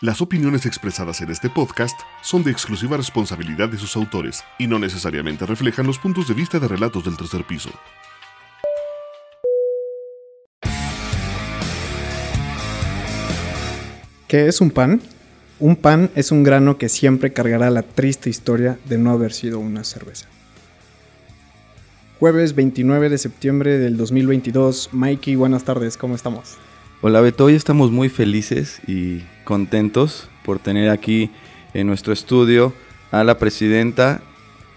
Las opiniones expresadas en este podcast son de exclusiva responsabilidad de sus autores y no necesariamente reflejan los puntos de vista de relatos del tercer piso. ¿Qué es un pan? Un pan es un grano que siempre cargará la triste historia de no haber sido una cerveza. Jueves 29 de septiembre del 2022. Mikey, buenas tardes, ¿cómo estamos? Hola Beto, hoy estamos muy felices y contentos por tener aquí en nuestro estudio a la presidenta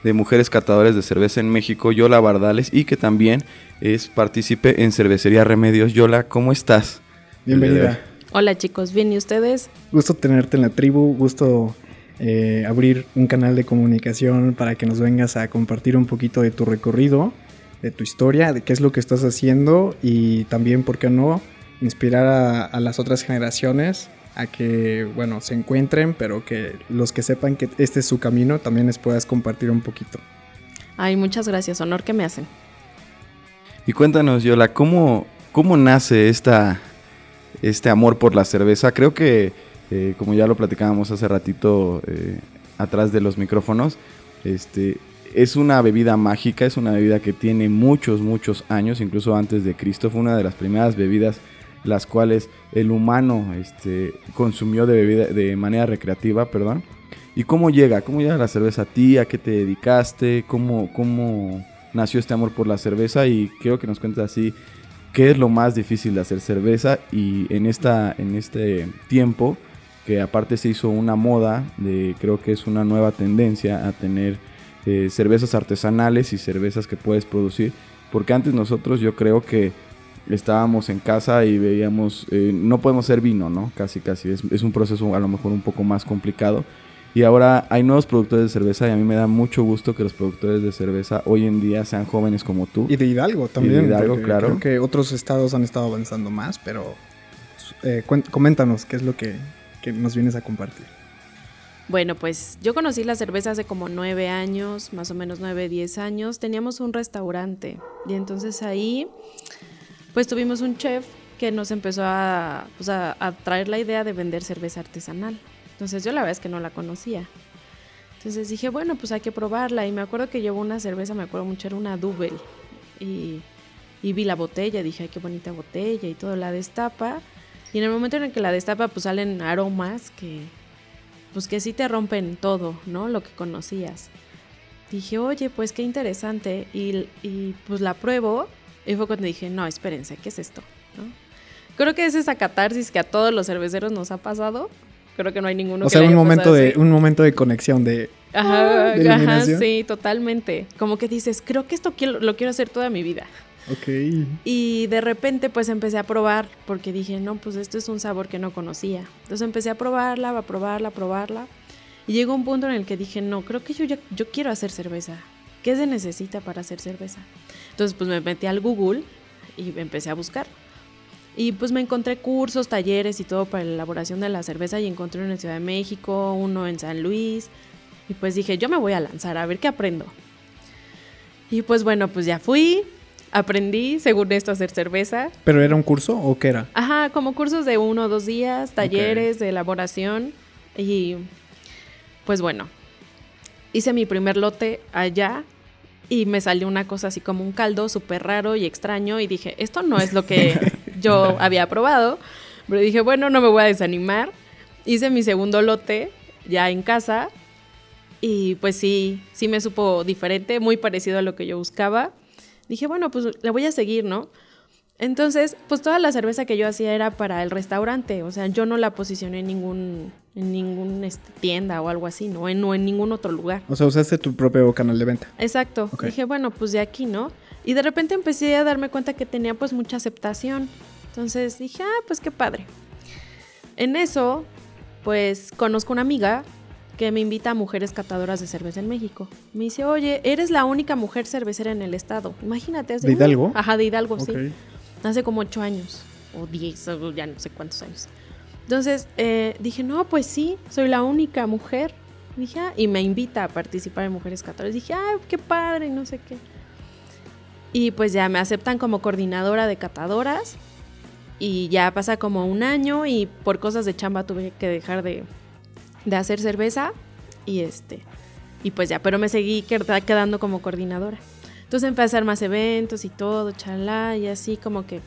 de Mujeres Catadores de Cerveza en México, Yola Bardales, y que también es partícipe en Cervecería Remedios. Yola, ¿cómo estás? Bienvenida. Hola chicos, ¿bien y ustedes? Gusto tenerte en la tribu, gusto eh, abrir un canal de comunicación para que nos vengas a compartir un poquito de tu recorrido, de tu historia, de qué es lo que estás haciendo y también, ¿por qué no?, inspirar a, a las otras generaciones a que, bueno, se encuentren, pero que los que sepan que este es su camino también les puedas compartir un poquito. Ay, muchas gracias, honor que me hacen. Y cuéntanos, Yola, ¿cómo, cómo nace esta, este amor por la cerveza? Creo que, eh, como ya lo platicábamos hace ratito eh, atrás de los micrófonos, este, es una bebida mágica, es una bebida que tiene muchos, muchos años, incluso antes de Cristo. Fue una de las primeras bebidas las cuales el humano este, consumió de, bebida, de manera recreativa, perdón. ¿Y cómo llega? ¿Cómo llega la cerveza a ti? ¿A qué te dedicaste? ¿Cómo, cómo nació este amor por la cerveza? Y quiero que nos cuentes así, ¿qué es lo más difícil de hacer cerveza? Y en, esta, en este tiempo, que aparte se hizo una moda, de, creo que es una nueva tendencia a tener eh, cervezas artesanales y cervezas que puedes producir. Porque antes nosotros yo creo que estábamos en casa y veíamos, eh, no podemos hacer vino, ¿no? Casi, casi. Es, es, un proceso a lo mejor un poco más complicado. Y ahora hay nuevos productores de cerveza y a mí me da mucho gusto que los productores de cerveza hoy en día sean jóvenes como tú. Y de Hidalgo también. Y de Hidalgo, claro. Creo que otros estados han estado avanzando más, pero eh, coméntanos qué es lo que, que nos vienes a compartir. Bueno, pues yo conocí la cerveza hace como nueve años, más o menos nueve, diez años. Teníamos un restaurante y entonces ahí pues tuvimos un chef que nos empezó a, pues a, traer la idea de vender cerveza artesanal. Entonces yo la verdad es que no la conocía. Entonces dije, bueno, pues hay que probarla. Y me acuerdo que llevó una cerveza, me acuerdo mucho, era una Double. Y, y vi la botella, dije, ay, qué bonita botella y todo, la destapa. Y en el momento en el que la destapa, pues salen aromas que, pues que sí te rompen todo, ¿no? Lo que conocías. Dije, oye, pues qué interesante. Y, y pues la pruebo y fue cuando dije, no, espérense, ¿qué es esto? ¿No? Creo que es esa catarsis que a todos los cerveceros nos ha pasado. Creo que no hay ninguno o que sea, un momento de así. un momento de conexión de Ajá, de ajá, sí, totalmente. Como que dices, creo que esto quiero- lo quiero hacer toda mi vida. Ok. Y de repente pues empecé a probar porque dije, no, pues esto es un sabor que no conocía. Entonces empecé a probarla, a probarla, a probarla. Y llegó un punto en el que dije, no, creo que yo, ya, yo quiero hacer cerveza. ¿Qué se necesita para hacer cerveza? Entonces pues me metí al Google y empecé a buscar. Y pues me encontré cursos, talleres y todo para la elaboración de la cerveza y encontré uno en Ciudad de México, uno en San Luis. Y pues dije, yo me voy a lanzar a ver qué aprendo. Y pues bueno, pues ya fui, aprendí, según esto, a hacer cerveza. ¿Pero era un curso o qué era? Ajá, como cursos de uno o dos días, talleres de elaboración. Y pues bueno, hice mi primer lote allá y me salió una cosa así como un caldo súper raro y extraño. Y dije, esto no es lo que yo había probado. Pero dije, bueno, no me voy a desanimar. Hice mi segundo lote ya en casa. Y pues sí, sí me supo diferente, muy parecido a lo que yo buscaba. Dije, bueno, pues le voy a seguir, ¿no? Entonces, pues toda la cerveza que yo hacía era para el restaurante, o sea, yo no la posicioné en ningún, en ningún este, tienda o algo así, ¿no? En, no en ningún otro lugar. O sea, usaste tu propio canal de venta. Exacto. Dije, bueno, pues de aquí, ¿no? Y de repente empecé a darme cuenta que tenía pues mucha aceptación. Entonces dije, ah, pues qué padre. En eso, pues conozco una amiga que me invita a mujeres catadoras de cerveza en México. Me dice, oye, eres la única mujer cervecera en el estado. Imagínate. hace- ¿De Hidalgo? Ajá, de Hidalgo, Ok. sí. Hace como ocho años, o diez, o ya no sé cuántos años. Entonces eh, dije, no, pues sí, soy la única mujer. Dije, ah, y me invita a participar en Mujeres Catadoras. Dije, ah, qué padre, no sé qué. Y pues ya me aceptan como coordinadora de catadoras. Y ya pasa como un año y por cosas de chamba tuve que dejar de, de hacer cerveza. Y este. Y pues ya, pero me seguí qued- quedando como coordinadora. Entonces empecé a hacer más eventos y todo, chalá, y así como que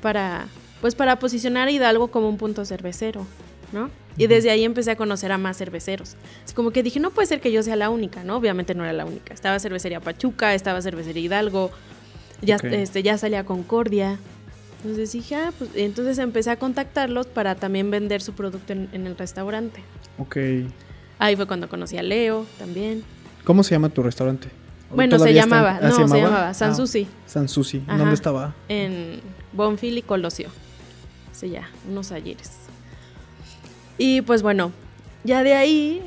para, pues para posicionar a Hidalgo como un punto cervecero, ¿no? Y desde ahí empecé a conocer a más cerveceros. Así como que dije, no puede ser que yo sea la única, ¿no? Obviamente no era la única. Estaba Cervecería Pachuca, estaba Cervecería Hidalgo, ya, este, ya salía Concordia. Entonces dije, ah, pues entonces empecé a contactarlos para también vender su producto en, en el restaurante. Ok. Ahí fue cuando conocí a Leo también. ¿Cómo se llama tu restaurante? Bueno, se ¿Todavía está- llamaba, ah, no, se llamaba Sansusi. Ah, Sansusi. Ajá. ¿Dónde estaba? en Bonfil y Colosio. Sí, ya, unos ayeres. Y pues bueno, ya de ahí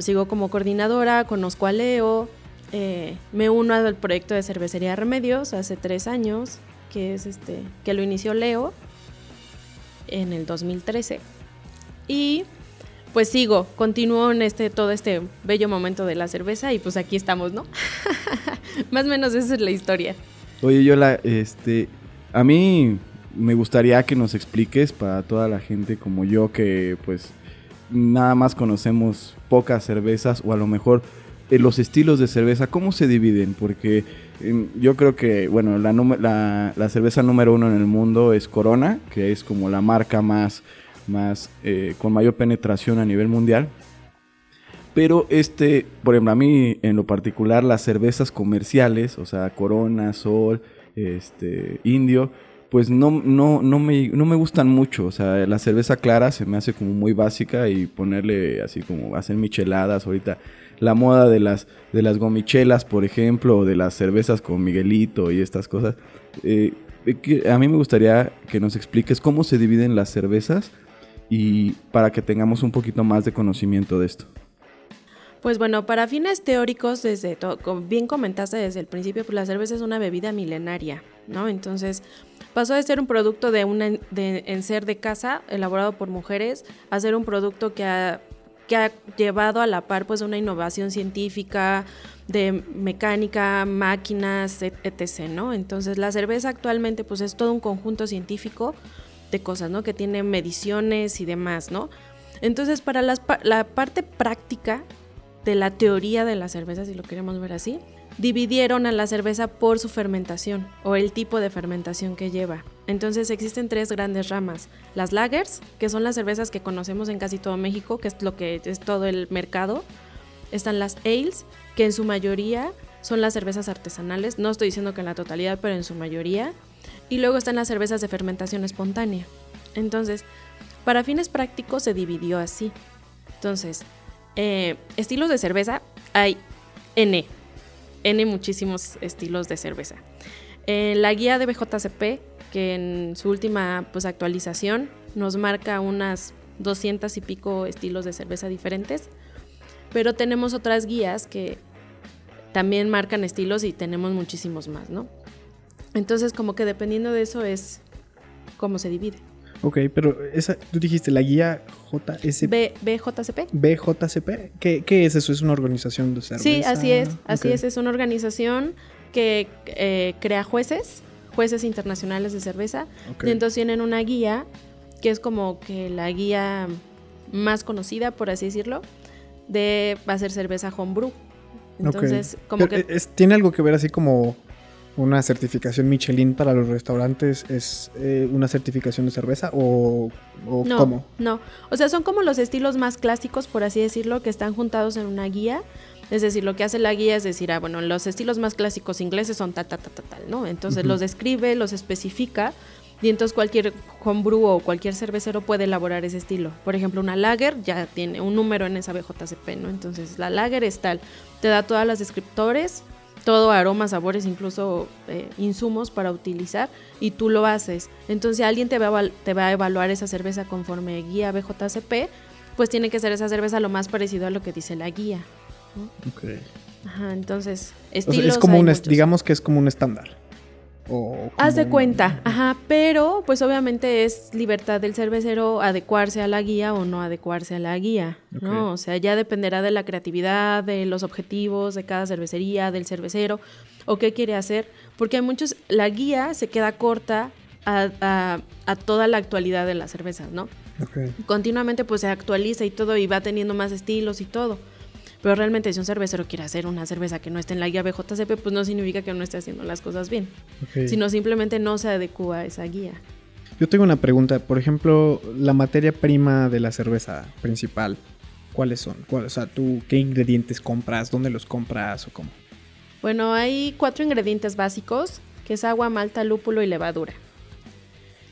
sigo como coordinadora, conozco a Leo, eh, me uno al proyecto de cervecería Remedios hace tres años, que es este, que lo inició Leo en el 2013. Y pues sigo, continúo en este, todo este bello momento de la cerveza y pues aquí estamos, ¿no? Más o menos esa es la historia. Oye, Yola, este, a mí me gustaría que nos expliques para toda la gente como yo que pues nada más conocemos pocas cervezas o a lo mejor eh, los estilos de cerveza, ¿cómo se dividen? Porque em, yo creo que, bueno, la, cerveza número uno en el mundo es Corona, que es como la marca más, más eh, con mayor penetración a nivel mundial. Pero este, por ejemplo, a mí en lo particular las cervezas comerciales, o sea, Corona, Sol, este, Indio, pues no, no, no, me, no me gustan mucho. O sea, la cerveza clara se me hace como muy básica y ponerle así como hacer micheladas ahorita. La moda de las, de las gomichelas, por ejemplo, o de las cervezas con Miguelito y estas cosas. eh, que a mí me gustaría que nos expliques cómo se dividen las cervezas y para que tengamos un poquito más de conocimiento de esto. Pues bueno, para fines teóricos, desde bien comentaste desde el principio, pues la cerveza es una bebida milenaria, ¿no? Entonces pasó de ser un producto de una de en ser de casa elaborado por mujeres a ser un producto que ha, que ha llevado a la par pues una innovación científica de mecánica, máquinas, et- etc. Entonces la cerveza actualmente pues es todo un conjunto científico de cosas, ¿no? Que tiene mediciones y demás. Entonces, para las la parte práctica de la teoría de la cerveza, si lo queremos ver así, dividieron a la cerveza por su fermentación o el tipo de fermentación que lleva. Entonces existen tres grandes ramas. Las lagers, que son las cervezas que conocemos en casi todo México, que es lo que es todo el mercado. Están las ales, que en su mayoría son las cervezas artesanales. No estoy diciendo que en la totalidad, pero en su mayoría. Y luego están las cervezas de fermentación espontánea. Entonces, para fines prácticos se dividió así. Entonces, eh, estilos de cerveza hay N. N muchísimos estilos de cerveza. En la guía de BJCP, que en su última pues, actualización nos marca unas 200 y pico estilos de cerveza diferentes, pero tenemos otras guías que también marcan estilos y tenemos muchísimos más, ¿no? Entonces, como que dependiendo de eso es cómo se divide. Ok, pero esa, tú dijiste la guía JS, B, BJCP. BJCP. ¿Qué, ¿Qué es eso? ¿Es una organización de cerveza? Sí, así es, así es. Es una organización que eh, crea jueces, jueces internacionales de cerveza. Ok. Y entonces tienen una guía que es como que la guía más conocida, por así decirlo, de va a ser cerveza homebrew. Entonces, como Pero, que eh, es- ¿Tiene algo que ver así como una certificación Michelin para los restaurantes? ¿Es eh, una certificación de cerveza o, o no, cómo? no. O sea, son como los estilos más clásicos, por así decirlo, que están juntados en una guía. Es decir, lo que hace la guía es decir, ah, bueno, los estilos más clásicos ingleses son tal, tal, tal, tal, tal, ¿no? Entonces Ujú. los describe, los especifica y entonces cualquier homebrew o cualquier cervecero puede elaborar ese estilo. Por ejemplo, una lager ya tiene un número en esa BJCP, ¿no? Entonces la lager es tal, te da todas las descriptores, todo aromas, sabores, incluso eh, insumos para utilizar y tú lo haces. Entonces alguien te va, a, te va a evaluar esa cerveza conforme guía BJCP pues tiene que ser esa cerveza lo más parecido a lo que dice la guía. Ajá, entonces, O sea, estilos es como un, digamos que es como un estándar. O Haz de cuenta, ajá, pero pues obviamente es libertad del cervecero adecuarse a la guía o no adecuarse a la guía, ¿no? O sea, ya dependerá de la creatividad, de los objetivos de cada cervecería, del cervecero o qué quiere hacer, porque hay muchos, la guía se queda corta a, a- a toda la actualidad de las cervezas, ¿no? Continuamente pues se actualiza y todo y va teniendo más estilos y todo. Pero realmente si un cervecero quiere hacer una cerveza que no esté en la guía BJCP, pues no significa que no esté haciendo las cosas bien, sino simplemente no se adecua a esa guía. Yo tengo una pregunta. Por ejemplo, la materia prima de la cerveza principal, ¿cuáles son? ¿Cuál- o sea, ¿tú qué ingredientes compras? ¿Dónde los compras o cómo? Bueno, hay cuatro ingredientes básicos, que es agua, malta, lúpulo y levadura.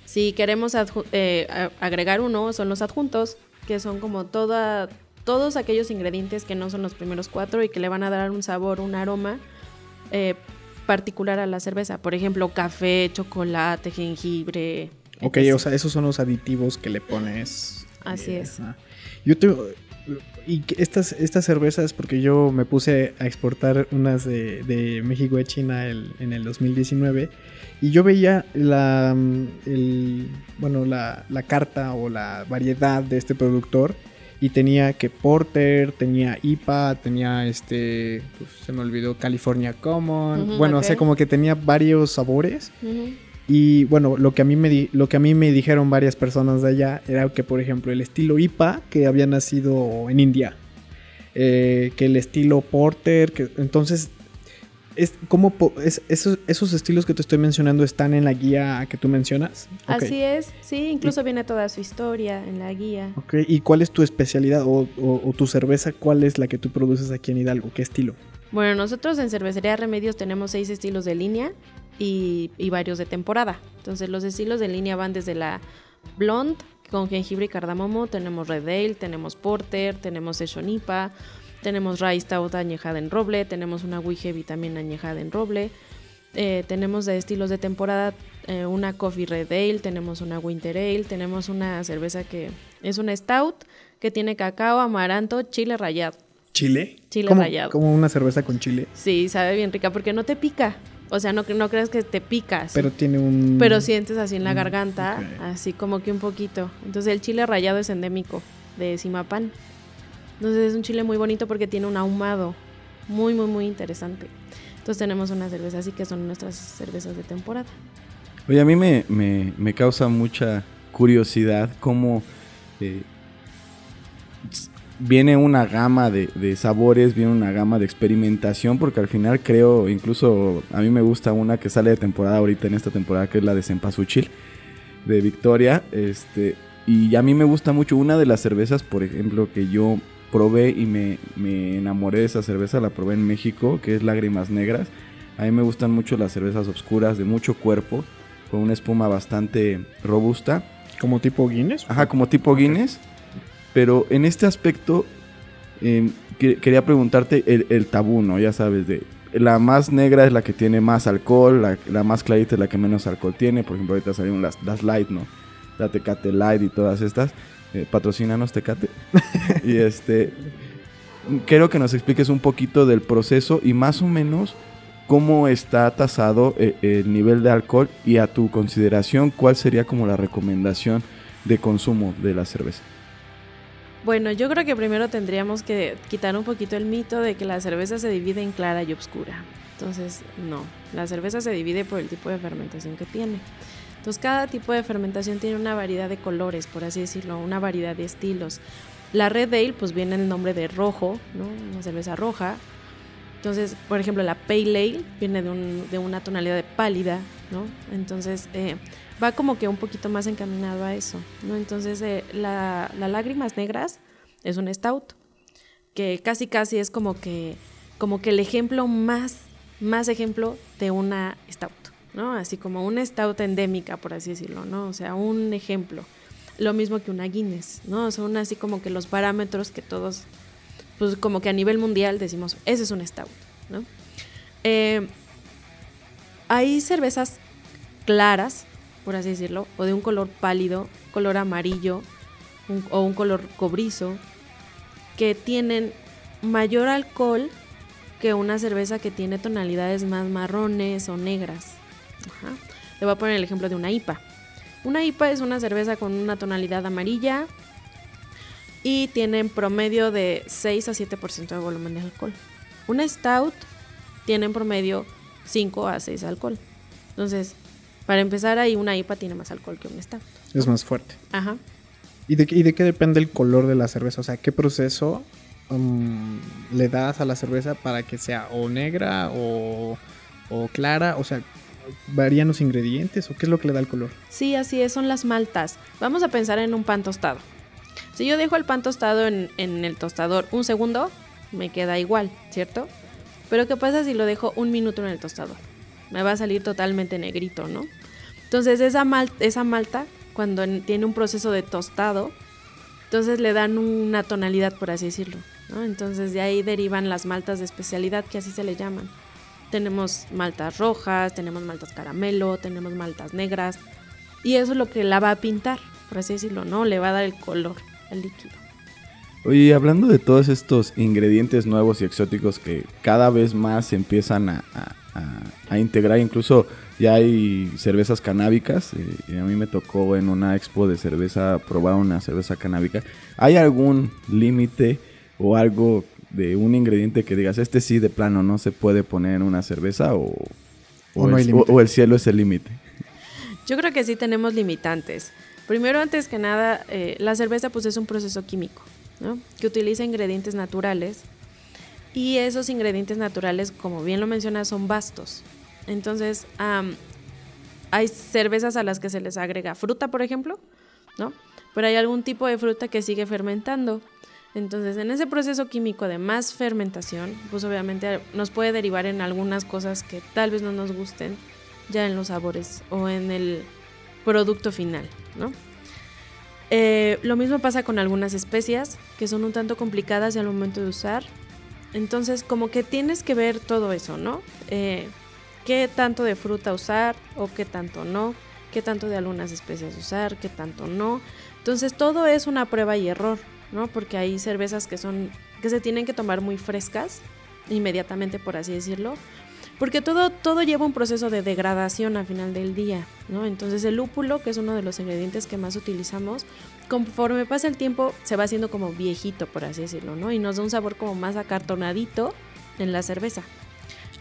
Si queremos eh, agregar uno, son los adjuntos, que son como toda, todos aquellos ingredientes que no son los primeros cuatro y que le van a dar un sabor, un aroma eh, particular a la cerveza. Por ejemplo, café, chocolate, jengibre. Ok, etc. o sea, esos son los aditivos que le pones. Así es. Yo tengo. Y estas, estas cervezas, porque yo me puse a exportar unas de, de México a China el- en el 2019, y yo veía la, el, bueno, la, la carta o la variedad de este productor, y tenía que Porter, tenía IPA, tenía este, pues, se me olvidó, California Common, bueno, o sea, como que tenía varios sabores. Y bueno, lo que a mí me di- lo que a mí me dijeron varias personas de allá era que por ejemplo el estilo IPA que había nacido en India, eh, que el estilo Porter, que entonces es como es, esos, esos estilos que te estoy mencionando están en la guía que tú mencionas. Así es, sí, incluso viene toda su historia en la guía. Ok, ¿y cuál es tu especialidad o, o- o tu cerveza? ¿Cuál es la que tú produces aquí en Hidalgo? ¿Qué estilo? Bueno, nosotros en Cervecería Remedios tenemos seis estilos de línea y, y varios de temporada. Entonces los estilos de línea van desde la blonde con jengibre y cardamomo, tenemos Red Ale, tenemos Porter, tenemos Session IPA, tenemos Rye Stout añejada en roble, tenemos una Wee Heavy también añejada en roble. Eh, tenemos de estilos de temporada eh, una Coffee Red Ale, tenemos una Winter Ale, tenemos una cerveza que es una Stout que tiene cacao, amaranto, chile rallado. ¿Chile? Chile ¿Cómo- rallado. Como una cerveza con chile, Sí, sabe bien rica porque no te pica. O sea, no, no creas que te picas. pero tiene un... pero sientes así en la garganta, así como que un poquito. Entonces el chile rallado es endémico de Simapán. Entonces es un chile muy bonito porque tiene un ahumado muy, muy, muy interesante. Entonces tenemos una cerveza así que son nuestras cervezas de temporada. Oye, a mí me, me- me causa mucha curiosidad cómo eh, viene una gama de, de sabores, viene una gama de experimentación, porque al final creo, incluso a mí me gusta una que sale de temporada ahorita en esta temporada, que es la de Cempasúchil, de Victoria, este, y a mí me gusta mucho una de las cervezas, por ejemplo, que yo probé y me, me enamoré de esa cerveza, la probé en México, que es Lágrimas Negras. A mí me gustan mucho las cervezas oscuras, de mucho cuerpo, con una espuma bastante robusta. Como tipo Guinness. Ajá, como tipo Guinness. Pero en este aspecto, eh, que- quería preguntarte el, el tabú, ¿no? Ya sabes, de la más negra es la que tiene más alcohol, la, la más clarita es la que menos alcohol tiene. Por ejemplo, ahorita salieron las, las light, ¿no? La Tecate Light y todas estas. Eh, patrocínanos Tecate. y este, quiero que nos expliques un poquito del proceso y más o menos cómo está tasado eh, el nivel de alcohol y a tu consideración, cuál sería como la recomendación de consumo de la cerveza. Bueno, yo creo que primero tendríamos que quitar un poquito el mito de que la cerveza se divide en clara y oscura. Entonces, no, la cerveza se divide por el tipo de fermentación que tiene. Entonces, cada tipo de fermentación tiene una variedad de colores, por así decirlo, una variedad de estilos. La Red Ale, pues viene el nombre de rojo, ¿no? Una cerveza roja. Entonces, por ejemplo, la Pale Ale viene de, un- de una tonalidad de pálida. Entonces, eh, va como que un poquito más encaminado a eso. Entonces, eh, la, la Lágrimas Negras es un stout, que casi casi es como que, como que el ejemplo más, más ejemplo de una stout, ¿no? Así como una stout endémica, por así decirlo, ¿no? O sea, un ejemplo. Lo mismo que una Guinness, ¿no? Son así como que los parámetros que todos, pues como que a nivel mundial decimos, ese es un stout, ¿no? Eh, hay cervezas claras, por así decirlo, o de un color pálido, color amarillo, o un color cobrizo que tienen mayor alcohol que una cerveza que tiene tonalidades más marrones o negras. Ajá. Le voy a poner el ejemplo de una IPA. Una IPA es una cerveza con una tonalidad amarilla y tiene en promedio de 6 a 7% de volumen de alcohol. Una Stout tiene en promedio 5 a 6 de alcohol. Entonces, para empezar ahí, una IPA tiene más alcohol que una Stout. Es más fuerte. Ajá. ¿Y de, qué- y de qué depende el color de la cerveza? O sea, ¿qué proceso um, le das a la cerveza para que sea o negra o, o clara? O sea, ¿varían los ingredientes o qué es lo que le da el color? Sí, así es, son las maltas. Vamos a pensar en un pan tostado. Si yo dejo el pan tostado en, en el tostador un segundo, me queda igual, ¿cierto? Pero ¿qué pasa si lo dejo un minuto en el tostador? Me va a salir totalmente negrito, ¿no? Entonces esa, mal- esa malta, cuando en- tiene un proceso de tostado, entonces le dan una tonalidad, por así decirlo. Entonces de ahí derivan las maltas de especialidad, que así se le llaman. Tenemos maltas rojas, tenemos maltas caramelo, tenemos maltas negras. Y eso es lo que la va a pintar, por así decirlo, ¿no? Le va a dar el color al líquido. Oye, hablando de todos estos ingredientes nuevos y exóticos que cada vez más se empiezan a, a- integrar, incluso ya hay cervezas canábicas, eh, y a mí me tocó en una expo de cerveza probar una cerveza canábica. ¿Hay algún límite o algo de un ingrediente que digas, este sí de plano no se puede poner en una cerveza o, O no el, o cielo es el límite? Yo creo que sí tenemos limitantes. Primero, antes que nada, eh, la cerveza pues es un proceso químico, ¿no? Que utiliza ingredientes naturales y esos ingredientes naturales, como bien lo mencionas, son vastos. Entonces, am, hay cervezas a las que se les agrega fruta, por ejemplo, ¿no? Pero hay algún tipo de fruta que sigue fermentando. Entonces, en ese proceso químico de más fermentación, pues obviamente nos puede derivar en algunas cosas que tal vez no nos gusten ya en los sabores o en el producto final, ¿no? Eh, lo mismo pasa con algunas especias que son un tanto complicadas al momento de usar. Entonces, como que tienes que ver todo eso, ¿no? Eh, qué tanto de fruta usar o qué tanto no, qué tanto de algunas especias usar, qué tanto no. Entonces, todo es una prueba y error, ¿no? Porque hay cervezas que son que se tienen que tomar muy frescas inmediatamente, por así decirlo, porque todo, todo lleva un proceso de degradación al final del día, ¿no? Entonces el lúpulo, que es uno de los ingredientes que más utilizamos, conforme pasa el tiempo se va haciendo como viejito, por así decirlo, ¿no? Y nos da un sabor como más acartonadito en la cerveza.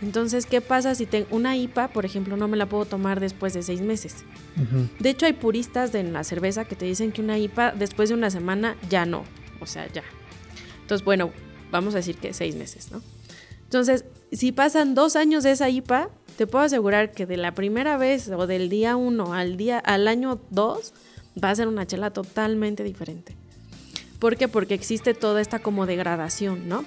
Entonces, ¿qué pasa si tengo una IPA, por ejemplo, no me la puedo tomar después de seis meses? De hecho, hay puristas de la cerveza que te dicen que una IPA después de una semana ya no, o sea, ya. Entonces, bueno, vamos a decir que seis meses, ¿no? Entonces, si pasan dos años de esa IPA, te puedo asegurar que de la primera vez o del día uno al día al año dos va a ser una chela totalmente diferente. ¿Por qué? Porque existe toda esta como degradación, ¿no?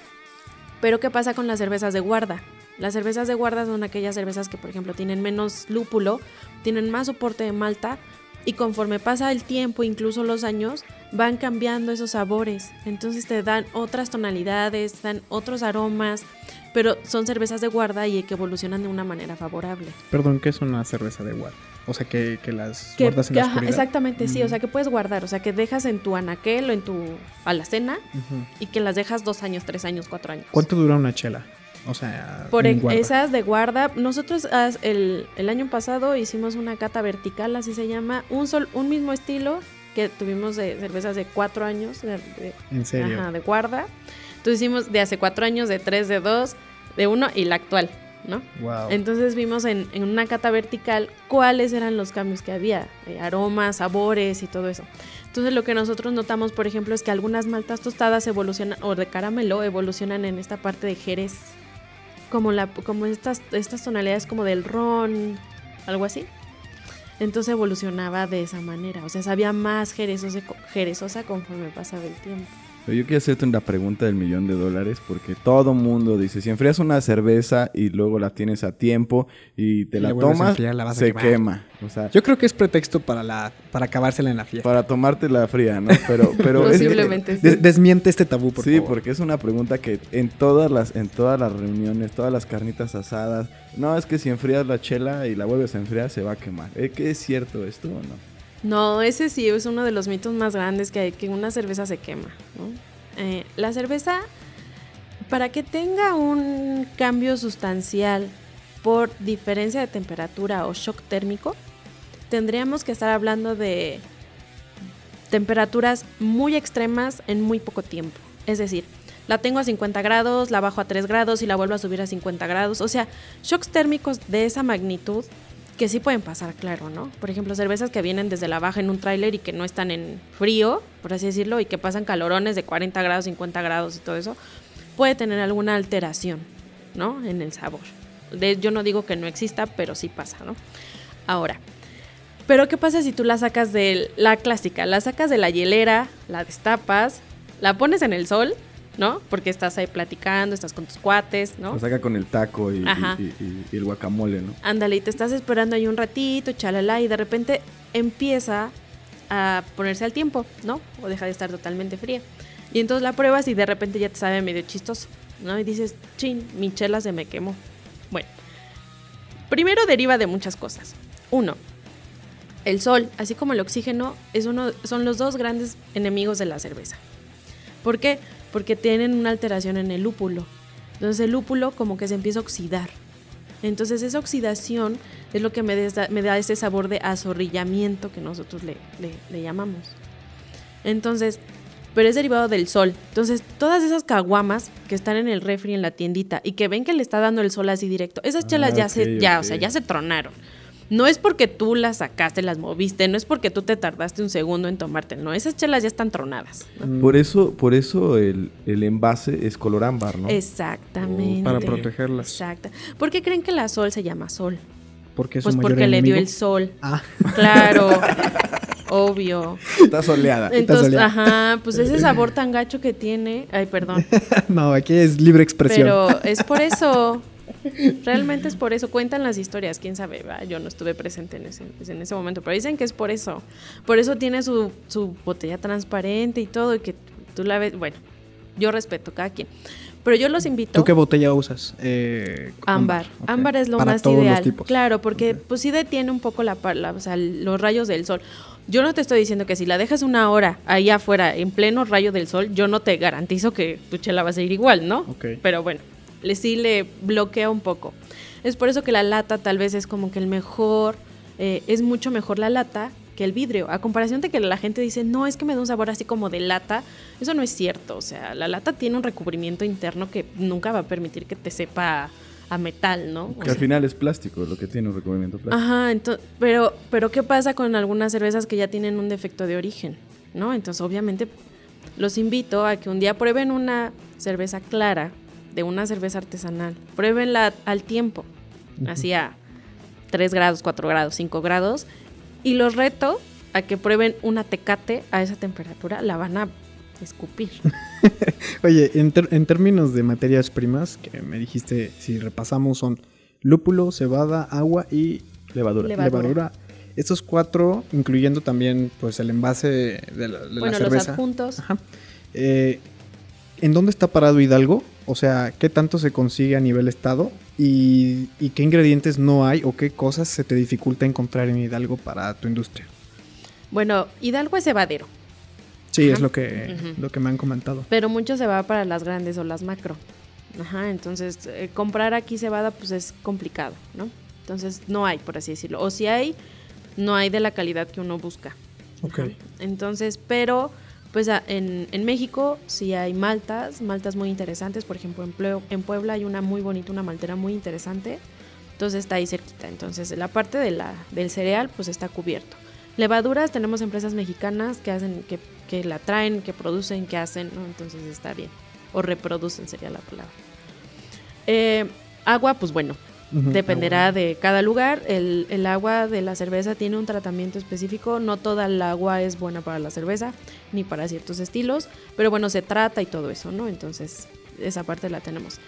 Pero ¿qué pasa con las cervezas de guarda? Las cervezas de guarda son aquellas cervezas que, por ejemplo, tienen menos lúpulo, tienen más soporte de malta y conforme pasa el tiempo, incluso los años, van cambiando esos sabores. Entonces te dan otras tonalidades, dan otros aromas, pero son cervezas de guarda y que evolucionan de una manera favorable. Perdón, ¿qué es una cerveza de guarda? O sea, que, que las Que- guardas en que, la ajá, exactamente, sí, o sea que puedes guardar, o sea que dejas en tu anaquel o en tu alacena Ujú. y que las dejas dos años, tres años, cuatro años. ¿Cuánto dura una chela? O sea, Por e- guarda. esas de guarda, nosotros el, el año pasado hicimos una cata vertical, así se llama, un sol, un mismo estilo que tuvimos de cervezas de cuatro años de, de- En serio. ajá, de guarda. Entonces hicimos de hace cuatro años, de tres, de dos, de uno y la actual, ¿no? Wow. Entonces vimos en, en una cata vertical cuáles eran los cambios que había, eh, aromas, sabores y todo eso. Entonces lo que nosotros notamos, por ejemplo, es que algunas maltas tostadas evolucionan, o de caramelo, evolucionan en esta parte de jerez, como, la, como estas, estas tonalidades como del ron, algo así. Entonces evolucionaba de esa manera, o sea, sabía más jerezosa, jerezosa conforme pasaba el tiempo. Pero yo quiero hacerte una pregunta del millón de dólares porque todo mundo dice, si enfrías una cerveza y luego la tienes a tiempo y te Y la tomas, enfriar, la se quema. O sea, Yo creo que es pretexto para la para acabársela en la fiesta. para tomarte la fría, ¿no? Pero, pero es- Posiblemente sí. De- desmiente este tabú, por sí, favor. porque es una pregunta que en todas las en todas las reuniones, todas las carnitas asadas, no es que si enfrías la chela y la vuelves a enfriar se va a quemar. ¿Es que es cierto esto o no? No, ese sí es uno de los mitos más grandes que hay, que una cerveza se quema. ¿no? Eh, la cerveza, para que tenga un cambio sustancial por diferencia de temperatura o shock térmico, tendríamos que estar hablando de temperaturas muy extremas en muy poco tiempo. Es decir, la tengo a 50 grados, la bajo a 3 grados y la vuelvo a subir a 50 grados. O sea, shocks térmicos de esa magnitud que sí pueden pasar, claro, ¿no? Por ejemplo, cervezas que vienen desde la baja en un tráiler y que no están en frío, por así decirlo, y que pasan calorones de 40 grados, 50 grados y todo eso, puede tener alguna alteración, ¿no? En el sabor. De, yo no digo que no exista, pero sí pasa, ¿no? Ahora, pero ¿qué pasa si tú la sacas de la clásica? La sacas de la hielera, la destapas, la pones en el sol, ¿no? Porque estás ahí platicando, estás con tus cuates, ¿no? Lo saca con el taco y, Ajá. y- y- y el guacamole, ¿no? Ándale, y te estás esperando ahí un ratito, chalala, y de repente empieza a ponerse al tiempo, ¿no? O deja de estar totalmente fría. Y entonces la pruebas y de repente ya te sabe medio chistoso, ¿no? Y dices, chin, mi chela se me quemó. Bueno, primero deriva de muchas cosas. Uno, el sol, así como el oxígeno, es uno, son los dos grandes enemigos de la cerveza. ¿Por qué? Porque tienen una alteración en el lúpulo. Entonces el lúpulo como que se empieza a oxidar. Entonces esa oxidación es lo que me, da ese sabor de azorrillamiento que nosotros le, le- le llamamos. Entonces, pero es derivado del sol. Entonces, todas esas caguamas que están en el refri en la tiendita y que ven que le está dando el sol así directo, esas chelas Ah, ya se, ya, o ok. sea, ya se tronaron. No es porque tú las sacaste, las moviste, no es porque tú te tardaste un segundo en tomarte, no, esas chelas ya están tronadas. ¿no? Por eso, por eso el, el envase es color ámbar, ¿no? Exactamente. Para protegerlas. Exacto. ¿Por qué creen que la sol se llama sol? Porque es Pues porque le dio el sol. Ah, Claro. Obvio. Está soleada. Entonces, soleada. ajá, pues ese sabor tan gacho que tiene. Ay, perdón. no, aquí es libre expresión. Pero es por eso. Realmente es por eso. Cuentan las historias, quién sabe. ¿va? Yo no estuve presente en ese, en ese momento, pero dicen que es por eso. Por eso tiene su, su botella transparente y todo, y que tú la ves. Bueno, yo respeto cada quien. Pero yo los invito. ¿Tú qué botella usas? Eh, Ámbar. Ámbar es lo Para más todos los ideal. tipos. Claro, porque Ok. pues sí detiene un poco la, la- o sea, los rayos del sol. Yo no te estoy diciendo que si la dejas una hora ahí afuera en pleno rayo del sol, yo no te garantizo que tu chela va a seguir igual, ¿no? Ok. Pero bueno, le sí le bloquea un poco. Es por eso que la lata tal vez es como que el mejor, eh, es mucho mejor la lata que el vidrio. A comparación de que la gente dice, no, es que me da un sabor así como de lata, eso no es cierto. O sea, la lata tiene un recubrimiento interno que nunca va a permitir que te sepa a metal, ¿no? O Que al sea, final es plástico, lo que tiene un recubrimiento plástico. Ajá, ento- pero, pero ¿qué pasa con algunas cervezas que ya tienen un defecto de origen? ¿No? Entonces, obviamente, los invito a que un día prueben una cerveza clara de una cerveza artesanal. Pruébenla al tiempo, así a 3 grados, 4 grados, 5 grados. Y los reto a que prueben una tecate a esa temperatura, la van a escupir. Oye, en, ter- en términos de materias primas, que me dijiste, si repasamos, son lúpulo, cebada, agua y Levadura. Levadura. levadura. Estos cuatro, incluyendo también pues el envase de la, de la bueno, los cerveza. adjuntos. Ajá. Eh, ¿En dónde está parado Hidalgo? O sea, ¿qué tanto se consigue a nivel estado? ¿Y, y qué ingredientes no hay o qué cosas se te dificulta encontrar en Hidalgo para tu industria? Bueno, Hidalgo es cebadero. Sí, Ajá. es lo que, lo que me han comentado. Pero mucho se va para las grandes o las macro. Ajá, entonces eh, comprar aquí cebada pues es complicado, ¿no? Entonces no hay, por así decirlo. O si hay, no hay de la calidad que uno busca. Ok. Ajá. Entonces, pero pues en, en México sí hay maltas, maltas muy interesantes. Por ejemplo, en, Pleo- en Puebla hay una muy bonita, una maltera muy interesante. Entonces está ahí cerquita. Entonces la parte de la, del cereal pues está cubierto. Levaduras, tenemos empresas mexicanas que hacen, que, que la traen, que producen, que hacen, ¿no? Entonces está bien. O reproducen sería la palabra. Eh, agua, pues bueno, Dependerá Ah, de cada lugar. El, el agua de la cerveza tiene un tratamiento específico. No toda el agua es buena para la cerveza, ni para ciertos estilos. Pero bueno, se trata y todo eso, ¿no? Entonces, esa parte la tenemos.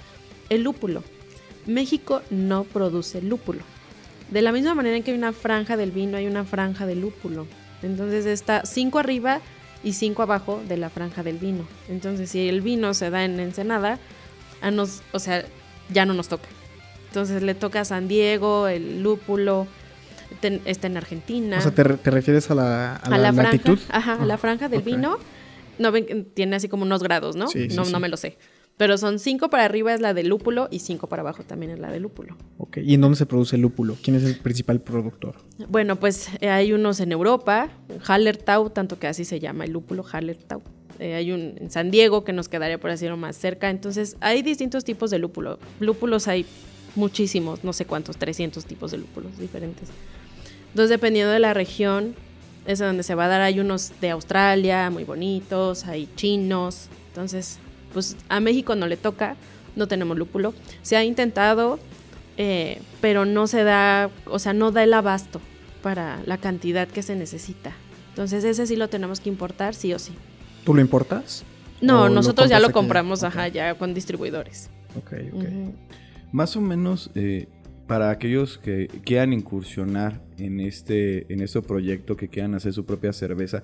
El lúpulo. México no produce lúpulo. De la misma manera en que hay una franja del vino, hay una franja del lúpulo. Entonces está cinco arriba y cinco abajo de la franja del vino. Entonces, si el vino se da en Ensenada, a nos, o sea, ya no nos toca. Entonces le toca a San Diego, el lúpulo, ten- está en Argentina. O sea, ¿te, re- te refieres a la, a a la la franja, latitud? ajá, a la franja del vino. No tiene así como unos grados, ¿no? Sí, sí, no, sí. no me lo sé. Pero son cinco para arriba es la de lúpulo y cinco para abajo también es la de lúpulo. Ok, ¿Y en dónde se produce el lúpulo? ¿Quién es el principal productor? Bueno, pues eh, hay unos en Europa, Hallertau, tanto que así se llama el lúpulo, Hallertau. Eh, hay un en San Diego que nos quedaría por decirlo más cerca. Entonces, hay distintos tipos de lúpulo. Lúpulos hay muchísimos, no sé cuántos, 300 tipos de lúpulos diferentes. Entonces, dependiendo de la región, es donde se va a dar. Hay unos de Australia, muy bonitos, hay chinos. Entonces, pues a México no le toca, no tenemos lúpulo. Se ha intentado, eh, pero no se da, o sea, no da el abasto para la cantidad que se necesita. Entonces, ese sí lo tenemos que importar, sí o sí. ¿Tú lo importas? No, ¿O lo nosotros ya lo aquí? compramos, Ok. ajá, ya con distribuidores. Ok, ok. Más o menos, eh, para aquellos que quieran incursionar en este, en este proyecto, que quieran hacer su propia cerveza,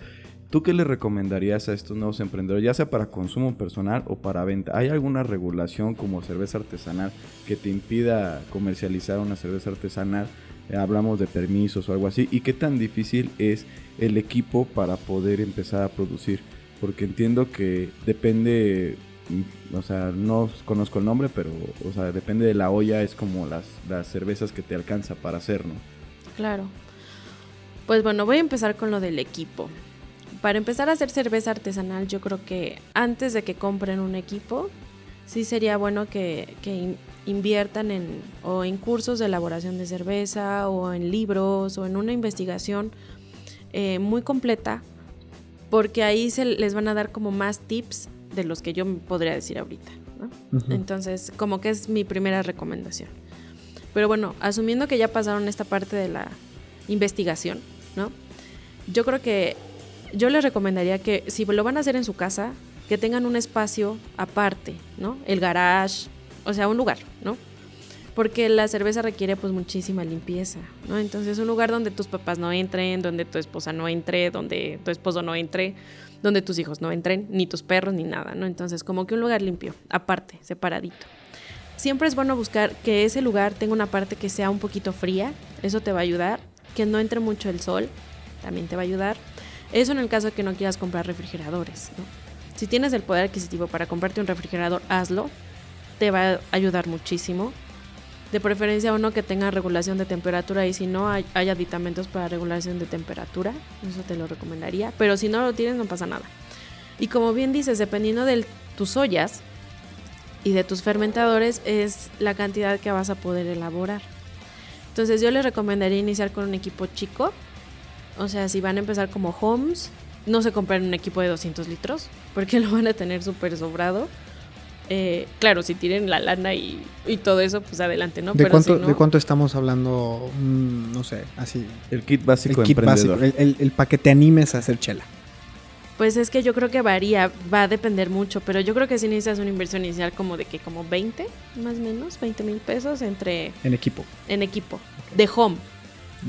¿tú qué le recomendarías a estos nuevos emprendedores, ya sea para consumo personal o para venta? ¿Hay alguna regulación como cerveza artesanal que te impida comercializar una cerveza artesanal? Eh, hablamos de permisos o algo así. ¿Y qué tan difícil es el equipo para poder empezar a producir? Porque entiendo que depende o sea, no conozco el nombre, pero, o sea, depende de la olla, es como las, las cervezas que te alcanza para hacer, ¿no? Claro. Pues bueno, voy a empezar con lo del equipo. Para empezar a hacer cerveza artesanal, yo creo que antes de que compren un equipo, sí sería bueno que, que in- inviertan en, o en cursos de elaboración de cerveza, o en libros, o en una investigación eh, muy completa, porque ahí se les van a dar como más tips de los que yo podría decir ahorita. ¿no? Entonces, como que es mi primera recomendación. Pero bueno, asumiendo que ya pasaron esta parte de la investigación, ¿no? Yo creo que yo les recomendaría que si lo van a hacer en su casa, que tengan un espacio aparte, ¿no? El garage, o sea, un lugar, ¿no? Porque la cerveza requiere pues muchísima limpieza, ¿no? Entonces un lugar donde tus papás no entren, donde tu esposa no entre, donde tu esposo no entre, donde tus hijos no entren, ni tus perros, ni nada, ¿no? Entonces como que un lugar limpio, aparte, separadito. Siempre es bueno buscar que ese lugar tenga una parte que sea un poquito fría, eso te va a ayudar, que no entre mucho el sol, también te va a ayudar. Eso en el caso de que no quieras comprar refrigeradores. Si tienes el poder adquisitivo para comprarte un refrigerador, hazlo, te va a ayudar muchísimo. De preferencia uno que tenga regulación de temperatura y si no hay, aditamentos para regulación de temperatura, eso te lo recomendaría, pero si no lo tienes no pasa nada. Y como bien dices, dependiendo de tus ollas y de tus fermentadores es la cantidad que vas a poder elaborar. Entonces yo les recomendaría iniciar con un equipo chico, o sea, si van a empezar como homes, no se compren un equipo de 200 litros, porque lo van a tener súper sobrado. Eh, claro, si tienen la lana y, y todo eso, pues adelante, ¿no? ¿De, Pero cuánto, si no, ¿De cuánto estamos hablando? Mm, no sé, así. El kit básico el kit básico, emprendedor. el, el, el para que te animes a hacer chela. Pues es que yo creo que varía, va a depender mucho, pero yo creo que si necesitas una inversión inicial como de que como 20, más o menos, 20 mil pesos entre En equipo. en equipo, de home.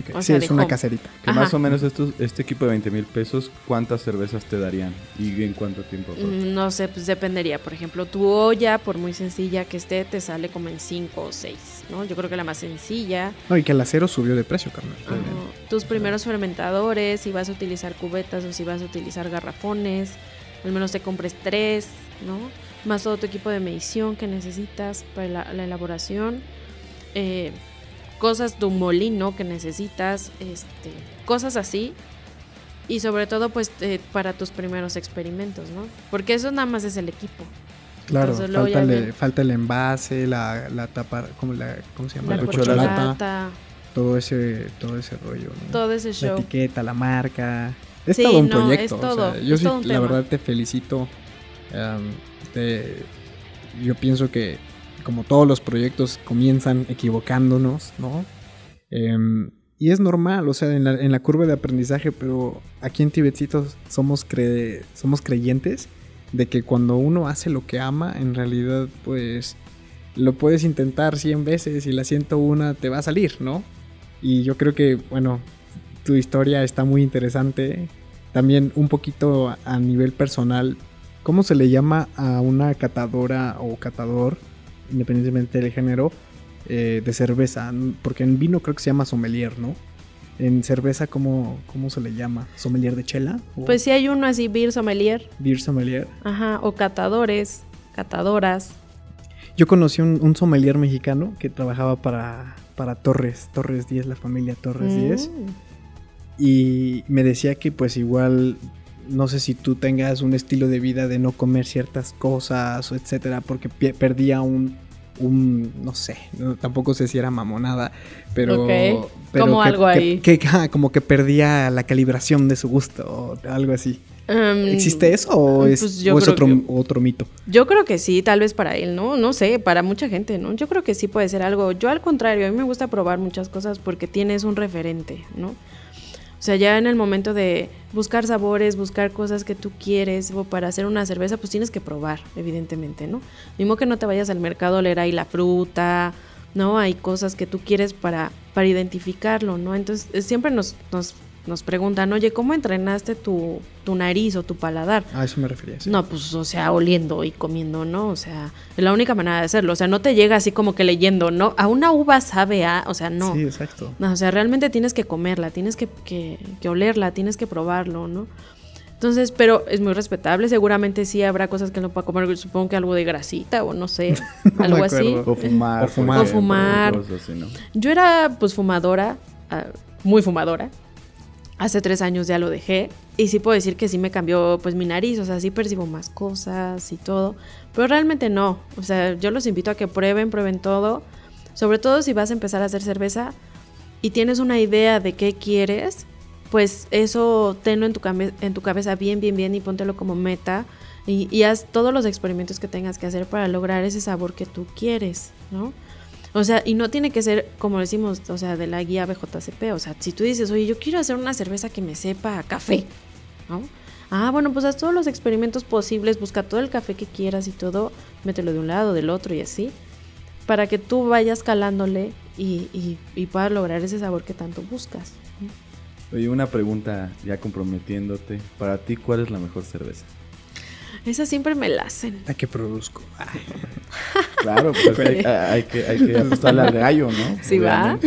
Ok. O sí, sea, es una home. caserita. Que Ajá. más o menos estos, este equipo de 20 mil pesos, ¿cuántas cervezas te darían? ¿Y en cuánto tiempo? Mm, No sé, pues dependería. Por ejemplo, tu olla, por muy sencilla que esté, te sale como en 5 o 6, ¿no? Yo creo que la más sencilla. No, y que el acero subió de precio, carnal. Ajá. Tus primeros fermentadores, si vas a utilizar cubetas o si vas a utilizar garrafones, al menos te compres tres, ¿no? Más todo tu equipo de medición que necesitas para la, la elaboración. Eh, cosas, tu molino que necesitas, este, cosas así. Y sobre todo, pues, eh, para tus primeros experimentos, ¿no? Porque eso nada más es el equipo. Claro, Entonces, falta, el, viene- falta el envase, la, la tapa, ¿cómo, la, ¿cómo se llama? La La corcholata, todo ese, todo ese rollo, ¿no? todo ese La show. etiqueta, la marca. Es Sí, todo un no, proyecto. es o sea, todo, yo es sí, todo un la tema. verdad, te felicito. Am, te- yo pienso que, como todos los proyectos, comienzan equivocándonos, ¿no? Em, y es normal, o sea, en la, curva de aprendizaje, pero aquí en Tibetcitos somos, cre- somos creyentes de que cuando uno hace lo que ama, en realidad, pues lo puedes intentar 100 veces y la 101 te va a salir, ¿no? Y yo creo que, bueno, tu historia está muy interesante. También un poquito a nivel personal, ¿cómo se le llama a una catadora o catador, independientemente del género, eh, de cerveza? Porque en vino creo que se llama sommelier, ¿no? En cerveza, ¿cómo, cómo se le llama? ¿Sommelier de chela? ¿O Pues sí hay uno así, beer sommelier, Beer sommelier. ajá, o catadores, catadoras. Yo conocí un, un sommelier mexicano que trabajaba para, para Torres, Torres 10, la familia Torres 10. Mm. Y me decía que pues igual, no sé si tú tengas un estilo de vida de no comer ciertas cosas o etcétera, porque perdía un, un, no sé, no- tampoco sé si era mamonada, pero... Pero como que- algo que- ahí. Que, como que perdía la calibración de su gusto o algo así. Um, ¿Existe eso o es, pues o es otro, que- otro mito? Yo creo que sí, tal vez para él, ¿no? No sé, para mucha gente, ¿no? Yo creo que sí puede ser algo. Yo al contrario, a mí me gusta probar muchas cosas porque tienes un referente, ¿no? O sea, ya en el momento de buscar sabores, buscar cosas que tú quieres o para hacer una cerveza, pues tienes que probar, evidentemente, ¿no? Mismo que no te vayas al mercado a leer ahí la fruta, ¿no? Hay cosas que tú quieres para, para identificarlo, ¿no? Entonces, eh, siempre nos, nos, nos preguntan, oye, ¿cómo entrenaste tu, tu nariz o tu paladar? A eso me refería. sí. No, pues, o sea, oliendo y comiendo, ¿no? O sea, es la única manera de hacerlo. O sea, no te llega así como que leyendo, ¿no? A una uva sabe a, o sea, no. Sí, exacto. No, o sea, realmente tienes que comerla, tienes que, que, que olerla, tienes que probarlo, ¿no? Entonces, pero es muy respetable. Seguramente sí habrá cosas que no pueda comer. Supongo que algo de grasita o no sé, algo así. O fumar. O fumar. O fumar. cosas así, ¿no? Yo era pues fumadora, ah, muy fumadora. Hace tres años ya lo dejé. Y sí puedo decir que sí me cambió pues mi nariz. O sea, sí percibo más cosas y todo. Pero realmente no. O sea, yo los invito a que prueben, prueben todo. Sobre todo si vas a empezar a hacer cerveza y tienes una idea de qué quieres, pues eso tenlo en tu, en tu cabeza bien, bien, bien y póntelo como meta. Y haz todos los experimentos que tengas que hacer para lograr ese sabor que tú quieres, ¿no? O sea, y no tiene que ser, como decimos, o sea, de la guía BJCP. O sea, si tú dices, oye, yo quiero hacer una cerveza que me sepa a café, ¿no? Ah, bueno, pues haz todos los experimentos posibles, busca todo el café que quieras y todo, mételo de un lado, del otro y así, para que tú vayas calándole y, y, y puedas lograr ese sabor que tanto buscas. Oye, una pregunta ya comprometiéndote. Para ti, ¿cuál es la mejor cerveza? Esa siempre me la hacen. ¿A qué produzco? Claro, pues hay, hay que, hay que apostarle al gallo, ¿no? Sí, va.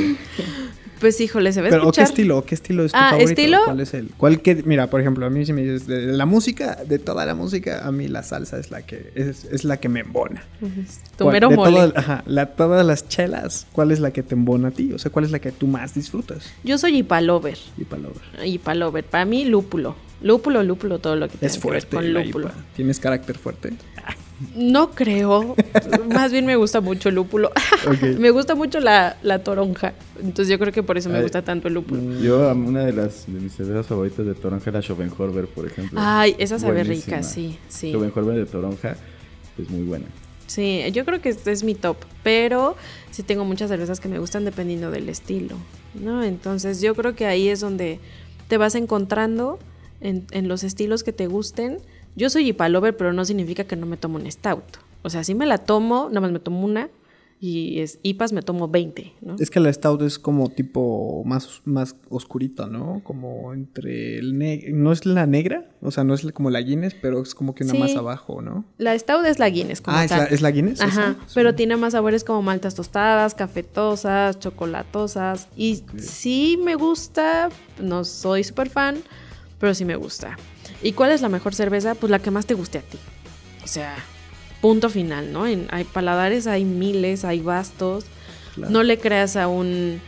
Pues híjole, se a Pero, ¿o ¿qué escuchar. estilo? ¿Qué estilo es tu Ah, favorito? ¿estilo? ¿Cuál es el? ¿Cuál que, mira, por ejemplo, a mí si me dices de la música, de toda la música, a mí la salsa es la que es, es la que me embona. Tu ¿Cuál- mero de mole. toda- ajá, la, todas las chelas, ¿cuál es la que te embona a ti? O sea, ¿cuál es la que tú más disfrutas? Yo soy hipalover. Y palover. Hipalover. Para mí, lúpulo. Lúpulo, lúpulo, todo lo que tenga Es que ver fuerte. con la lúpulo. IPA. ¿Tienes carácter fuerte? No creo. Más bien me gusta mucho el lúpulo. Me gusta mucho la, la toronja. Entonces yo creo que por eso me Ay. gusta tanto el lúpulo. Yo, um, una de las de mis cervezas favoritas de toronja es la Schopenhauer, por ejemplo. Ay, esa sabe Buenísima. rica, sí, sí. Schopenhauer de toronja es muy buena. Sí, yo creo que este es mi top, pero sí tengo muchas cervezas que me gustan dependiendo del estilo, ¿no? Entonces yo creo que ahí es donde te vas encontrando en, en los estilos que te gusten. Yo soy hipalover, pero no significa que no me tomo un stout. O sea, si me la tomo, nada más me tomo una y es, IPAs me tomo 20, ¿no? Es que la stout es como tipo más, más oscurita, ¿no? Como entre el negro. ¿No es la negra? O sea, no es como la Guinness, pero es como que una Sí. más abajo, ¿no? La stout es la Guinness, como Ah, ¿es la, tal. ¿es la Guinness? Ajá, Sí. pero tiene más sabores como maltas tostadas, cafetosas, chocolatosas. Y sí me gusta, no soy súper fan, pero sí me gusta. ¿Y cuál es la mejor cerveza? Pues la que más te guste a ti. O sea, punto final, ¿no? En- hay paladares, hay miles, hay. Claro. No le creas a un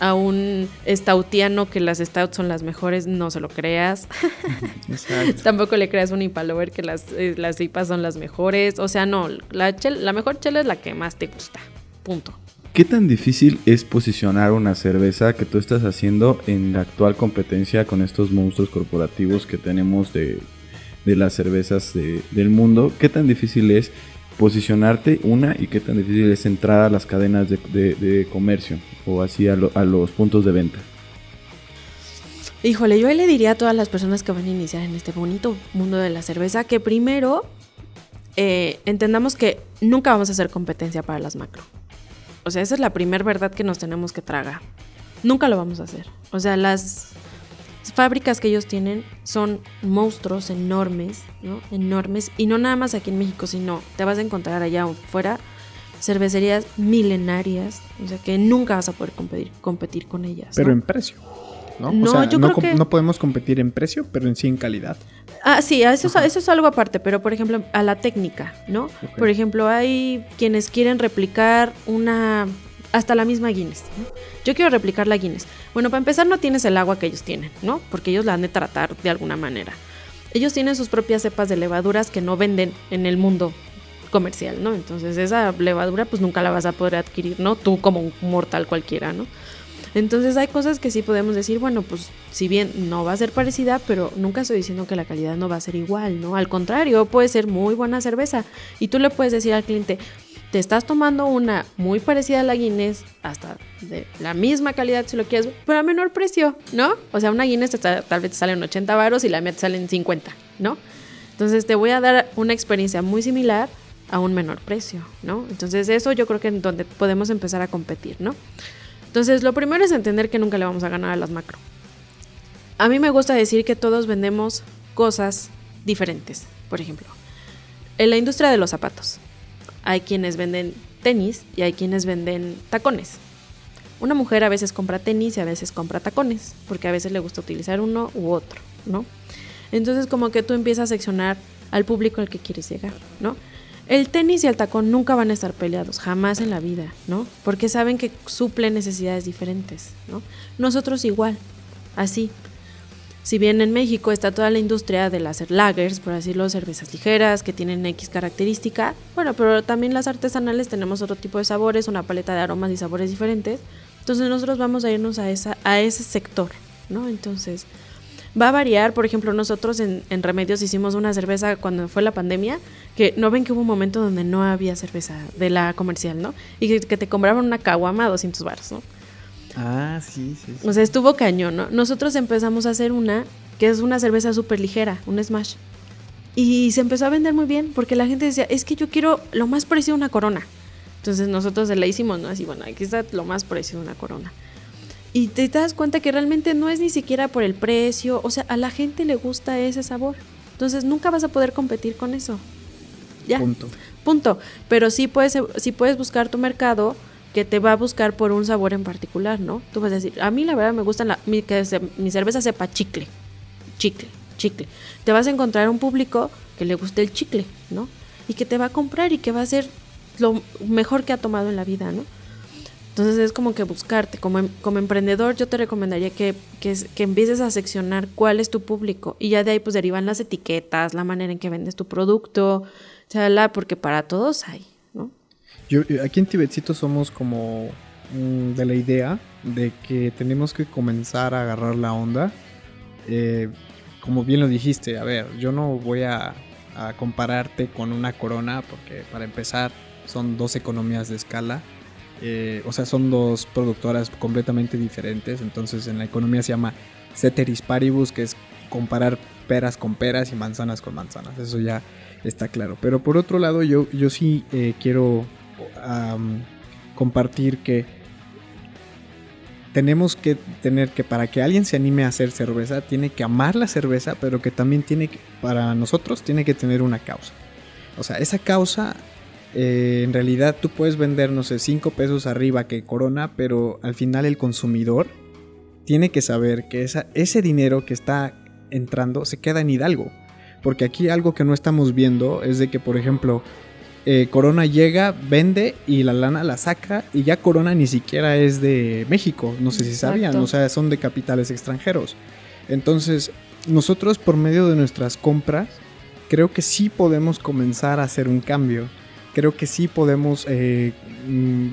a un stoutiano que las stouts son las mejores, no se lo creas. Tampoco le creas a un IPA que las, eh, las IPAs son las mejores. O sea, no, la, chel- la mejor chela es la que más te gusta. Punto. ¿Qué tan difícil es posicionar una cerveza que tú estás haciendo en la actual competencia con estos monstruos corporativos que tenemos de, de las cervezas de- del mundo? ¿Qué tan difícil es posicionarte una y qué tan difícil es entrar a las cadenas de, comercio o así a los puntos de venta? Híjole, yo ahí le diría a todas las personas que van a iniciar en este bonito mundo de la cerveza que primero eh, entendamos que nunca vamos a hacer competencia para las macro. O sea, esa es la primera verdad que nos tenemos que tragar. Nunca lo vamos a hacer. O sea, las fábricas que ellos tienen son monstruos enormes, ¿no? Enormes. Y no nada más aquí en México, sino te vas a encontrar allá afuera cervecerías milenarias. O sea, que nunca vas a poder competir, competir con ellas. Pero ¿no? en precio. ¿No? No, o sea, yo no, creo com- que- no podemos competir en precio, pero en sí en calidad. Ah, sí, eso, es- eso es algo aparte, pero por ejemplo, a la técnica, ¿no? Por ejemplo, hay quienes quieren replicar una. hasta la misma Guinness. ¿no? Yo quiero replicar la Guinness. Bueno, para empezar, no tienes el agua que ellos tienen, ¿no? Porque ellos la han de tratar de alguna manera. Ellos tienen sus propias cepas de levaduras que no venden en el mundo comercial, ¿no? Entonces, esa levadura, pues nunca la vas a poder adquirir, ¿no? Tú como un mortal cualquiera, ¿no? Entonces hay cosas que sí podemos decir, bueno, pues si bien no va a ser parecida, pero nunca estoy diciendo que la calidad no va a ser igual, ¿no? Al contrario, puede ser muy buena cerveza. Y tú le puedes decir al cliente, te estás tomando una muy parecida a la Guinness, hasta de la misma calidad si lo quieres, pero a menor precio, ¿no? O sea, una Guinness te tal vez te sale en 80 varos y la mía te sale en 50, ¿no? Entonces te voy a dar una experiencia muy similar a un menor precio, ¿no? Entonces eso yo creo que en donde podemos empezar a competir, ¿no? Entonces lo primero es entender que nunca le vamos a ganar a las macro. A mí me gusta decir que todos vendemos cosas diferentes. Por ejemplo, en la industria de los zapatos hay quienes venden tenis y hay quienes venden tacones. Una mujer a veces compra tenis y a veces compra tacones, porque a veces le gusta utilizar uno u otro, ¿no? Entonces como que tú empiezas a seccionar al público al que quieres llegar, ¿no? El tenis y el tacón nunca van a estar peleados, jamás en la vida, ¿no? Porque saben que suplen necesidades diferentes, ¿no? Nosotros igual, así. Si bien en México está toda la industria de las lagers, por decirlo, cervezas ligeras que tienen X característica, bueno, pero también las artesanales tenemos otro tipo de sabores, una paleta de aromas y sabores diferentes. Entonces nosotros vamos a irnos a, a ese sector, ¿no? Entonces va a variar, por ejemplo, nosotros en, en Remedios hicimos una cerveza cuando fue la pandemia, que no ven que hubo un momento donde no había cerveza de la comercial, ¿no? Y que, que te compraban una caguama a 200 baros, ¿no? Ah, sí, sí. O sea, estuvo cañón, ¿no? Nosotros empezamos a hacer una que es una cerveza súper ligera, un smash. Y se empezó a vender muy bien porque la gente decía, es que yo quiero lo más parecido a una corona. Entonces nosotros se la hicimos, ¿no? Así, bueno, aquí está lo más parecido a una corona. Y te das cuenta que realmente no es ni siquiera por el precio, o sea, a la gente le gusta ese sabor. Entonces nunca vas a poder competir con eso. Ya. Punto. Punto. Pero sí puedes, sí puedes buscar tu mercado que te va a buscar por un sabor en particular, ¿no? Tú vas a decir, a mí la verdad me gusta la, mi, que se- mi cerveza sepa chicle, chicle, chicle. Te vas a encontrar un público que le guste el chicle, ¿no? Y que te va a comprar y que va a ser lo mejor que ha tomado en la vida, ¿no? Entonces es como que buscarte, como, em- como emprendedor yo te recomendaría que, que, que empieces a seccionar cuál es tu público y ya de ahí pues derivan las etiquetas, la manera en que vendes tu producto, chalala, porque para todos hay, ¿no? Yo, yo- aquí en Tibetcito somos como mm, de la idea de que tenemos que comenzar a agarrar la onda. Eh, como bien lo dijiste, a ver, yo no voy a, a compararte con una corona porque para empezar son dos economías de escala. Eh, o sea, son dos productoras completamente diferentes. Entonces en la economía se llama ceteris paribus, que es comparar peras con peras y manzanas con manzanas. Eso ya está claro. Pero por otro lado, yo, yo sí eh, quiero compartir que tenemos que tener que para que alguien se anime a hacer cerveza, tiene que amar la cerveza, pero que también tiene que, para nosotros, tiene que tener una causa. O sea, esa causa, eh, en realidad tú puedes vender, no sé, 5 pesos arriba que Corona, pero al final el consumidor tiene que saber que esa, ese dinero que está entrando se queda en Hidalgo. Porque aquí algo que no estamos viendo es de que, por ejemplo, eh, Corona llega, vende y la lana la saca y ya Corona ni siquiera es de México, no sé si sabían, o sea, son de capitales extranjeros. Entonces, nosotros por medio de nuestras compras, creo que sí podemos comenzar a hacer un cambio. Creo que sí podemos eh, mm,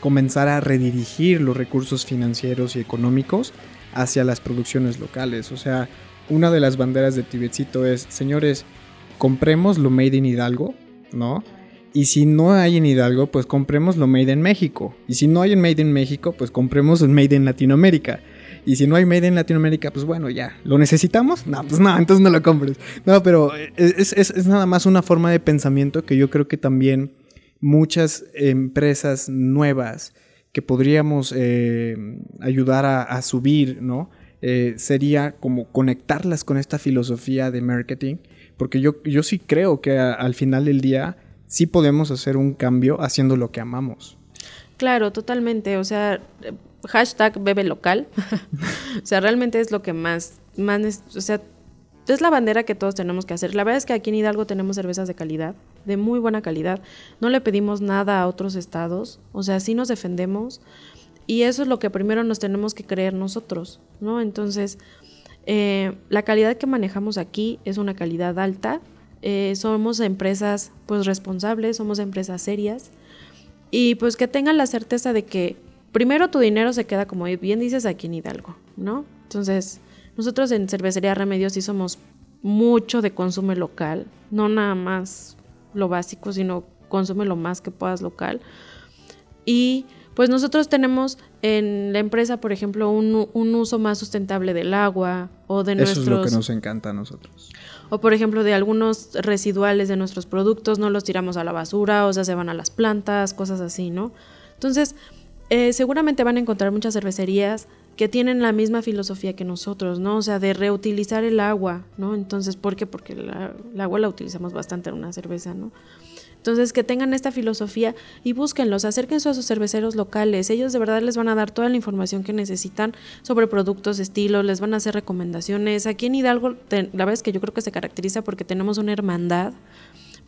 comenzar a redirigir los recursos financieros y económicos hacia las producciones locales. O sea, una de las banderas de Tibetcito es, señores, compremos lo made in Hidalgo, ¿no? Y si no hay en Hidalgo, pues compremos lo made in México. Y si no hay en made in México, pues compremos el made in Latinoamérica. Y si no hay made in Latinoamérica, pues bueno, ya. ¿Lo necesitamos? No, pues no, entonces no lo compres. No, pero es, es- es nada más una forma de pensamiento que yo creo que también muchas empresas nuevas que podríamos eh, ayudar a, subir, ¿no? Eh, sería como conectarlas con esta filosofía de marketing, porque yo, yo sí creo que al final del día sí podemos hacer un cambio haciendo lo que amamos. Claro, totalmente. O sea, hashtag bebe local. o sea, realmente es lo que más, más, o sea, es la bandera que todos tenemos que hacer. La verdad es que aquí en Hidalgo tenemos cervezas de calidad, de muy buena calidad. No le pedimos nada a otros estados, o sea, sí nos defendemos. Y eso es lo que primero nos tenemos que creer nosotros, ¿no? Entonces, eh, la calidad que manejamos aquí es una calidad alta. Eh, somos empresas pues responsables, somos empresas serias. Y pues que tengan la certeza de que primero tu dinero se queda, como bien dices, aquí en Hidalgo, ¿no? Entonces, nosotros en Cervecería Remedios sí somos mucho de consumo local, no nada más lo básico, sino consume lo más que puedas local. Y pues nosotros tenemos en la empresa, por ejemplo, un, un uso más sustentable del agua o de Eso nuestros... es lo que nos encanta a nosotros. O por ejemplo, de algunos residuales de nuestros productos, no los tiramos a la basura, o sea, se van a las plantas, cosas así, ¿no? Entonces, eh, seguramente van a encontrar muchas cervecerías que tienen la misma filosofía que nosotros, ¿no? O sea, de reutilizar el agua, ¿no? Entonces, ¿por qué? Porque la, el agua la utilizamos bastante en una cerveza, ¿no? Entonces, que tengan esta filosofía y búsquenlos, acérquense a sus cerveceros locales. Ellos de verdad les van a dar toda la información que necesitan sobre productos, estilos, les van a hacer recomendaciones. Aquí en Hidalgo, la verdad es que yo creo que se caracteriza porque tenemos una hermandad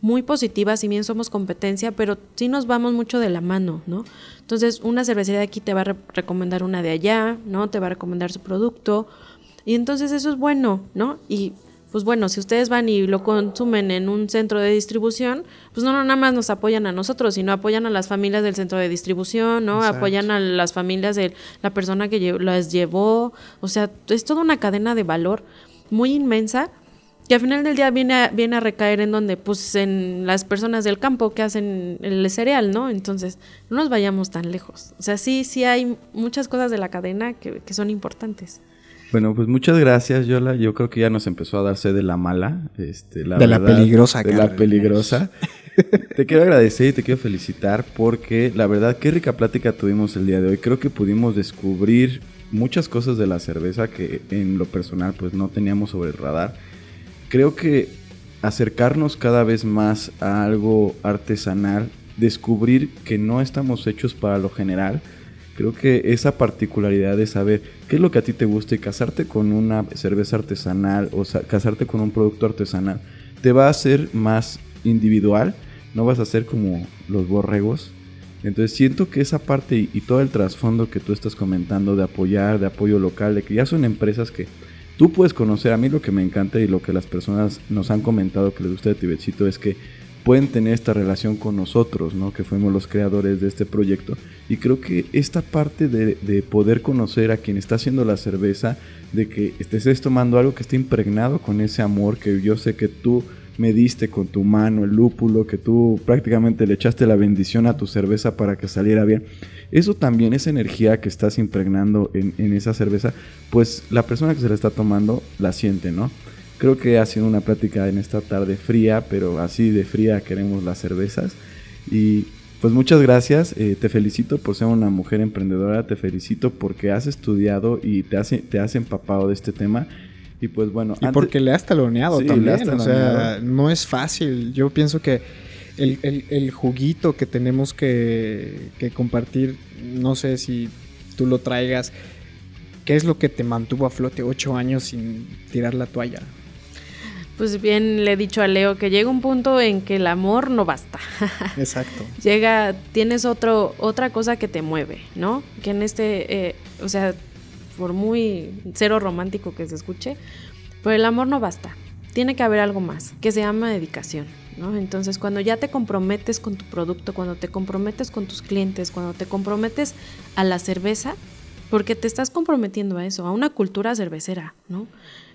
muy positiva, si bien somos competencia, pero sí nos vamos mucho de la mano, ¿no? Entonces, una cervecería de aquí te va a re recomendar una de allá, ¿no? Te va a recomendar su producto. Y entonces eso es bueno, ¿no? Y pues bueno, si ustedes van y lo consumen en un centro de distribución, pues no, no nada más nos apoyan a nosotros, sino apoyan a las familias del centro de distribución, ¿no? Exacto. Apoyan a las familias de la persona que las llevó. O sea, es toda una cadena de valor muy inmensa que al final del día viene a, viene a recaer en donde, pues en las personas del campo que hacen el cereal, ¿no? Entonces, no nos vayamos tan lejos. O sea, sí, sí hay muchas cosas de la cadena que, que son importantes. Bueno, pues muchas gracias, Yola. Yo creo que ya nos empezó a darse de la mala. Este, la De la verdad, peligrosa, De la peligrosa. te quiero agradecer y te quiero felicitar porque la verdad, qué rica plática tuvimos el día de hoy. Creo que pudimos descubrir muchas cosas de la cerveza que en lo personal pues no teníamos sobre el radar. Creo que acercarnos cada vez más a algo artesanal, descubrir que no estamos hechos para lo general, creo que esa particularidad de saber qué es lo que a ti te gusta y casarte con una cerveza artesanal o sa- casarte con un producto artesanal te va a hacer más individual, no vas a ser como los borregos. Entonces siento que esa parte y todo el trasfondo que tú estás comentando de apoyar, de apoyo local, de que ya son empresas que tú puedes conocer. A mí lo que me encanta y lo que las personas nos han comentado que les gusta de Tibetcito es que pueden tener esta relación con nosotros, ¿no? Que fuimos los creadores de este proyecto. Y creo que esta parte de, de poder conocer a quien está haciendo la cerveza, de que estés tomando algo que esté impregnado con ese amor que yo sé que tú me diste con tu mano, el lúpulo, que tú prácticamente le echaste la bendición a tu cerveza para que saliera bien. Eso también, esa energía que estás impregnando en, en esa cerveza, pues la persona que se la está tomando la siente, ¿no? Creo que ha sido una plática en esta tarde fría, pero así de fría queremos las cervezas. Y pues muchas gracias, eh, te felicito por ser una mujer emprendedora, te felicito porque has estudiado y te has, te has empapado de este tema. Y pues bueno, Y antes- porque le has taloneado Sí, le también. has O sea, no es fácil. Yo pienso que el, el- el juguito que tenemos que, que compartir, no sé si tú lo traigas, ¿qué es lo que te mantuvo a flote ocho años sin tirar la toalla? Pues bien le he dicho a Leo que llega un punto en que el amor no basta. Exacto. llega, tienes otro, otra cosa que te mueve, ¿no? Que en este, eh, o sea, por muy cero romántico que se escuche, pero el amor no basta. Tiene que haber algo más, que se llama dedicación, ¿no? Entonces, cuando ya te comprometes con tu producto, cuando te comprometes con tus clientes, cuando te comprometes a la cerveza, porque te estás comprometiendo a eso, a una cultura cervecera, ¿no?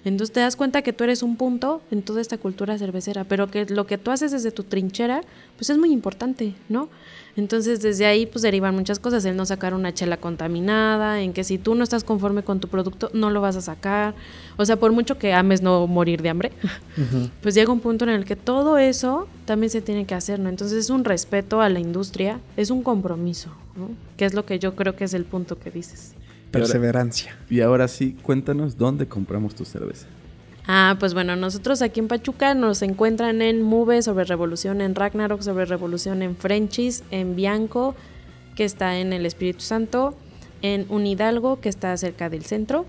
Entonces te das cuenta que tú eres un punto en toda esta cultura cervecera, pero que lo que tú haces desde tu trinchera, pues es muy importante, ¿no? Entonces desde ahí pues derivan muchas cosas, el no sacar una chela contaminada, en que si tú no estás conforme con tu producto, no lo vas a sacar. O sea, por mucho que ames no morir de hambre, pues llega un punto en el que todo eso también se tiene que hacer, ¿no? Entonces es un respeto a la industria, es un compromiso, ¿no? Que es lo que yo creo que es el punto que dices. Perseverancia. Y ahora sí, cuéntanos dónde compramos tu cerveza. Ah, pues bueno, nosotros aquí en Pachuca nos encuentran en Move sobre Revolución, en Ragnarok sobre Revolución, en Frenchies, en Bianco, que está en el Espíritu Santo, en Unidalgo, que está cerca del centro,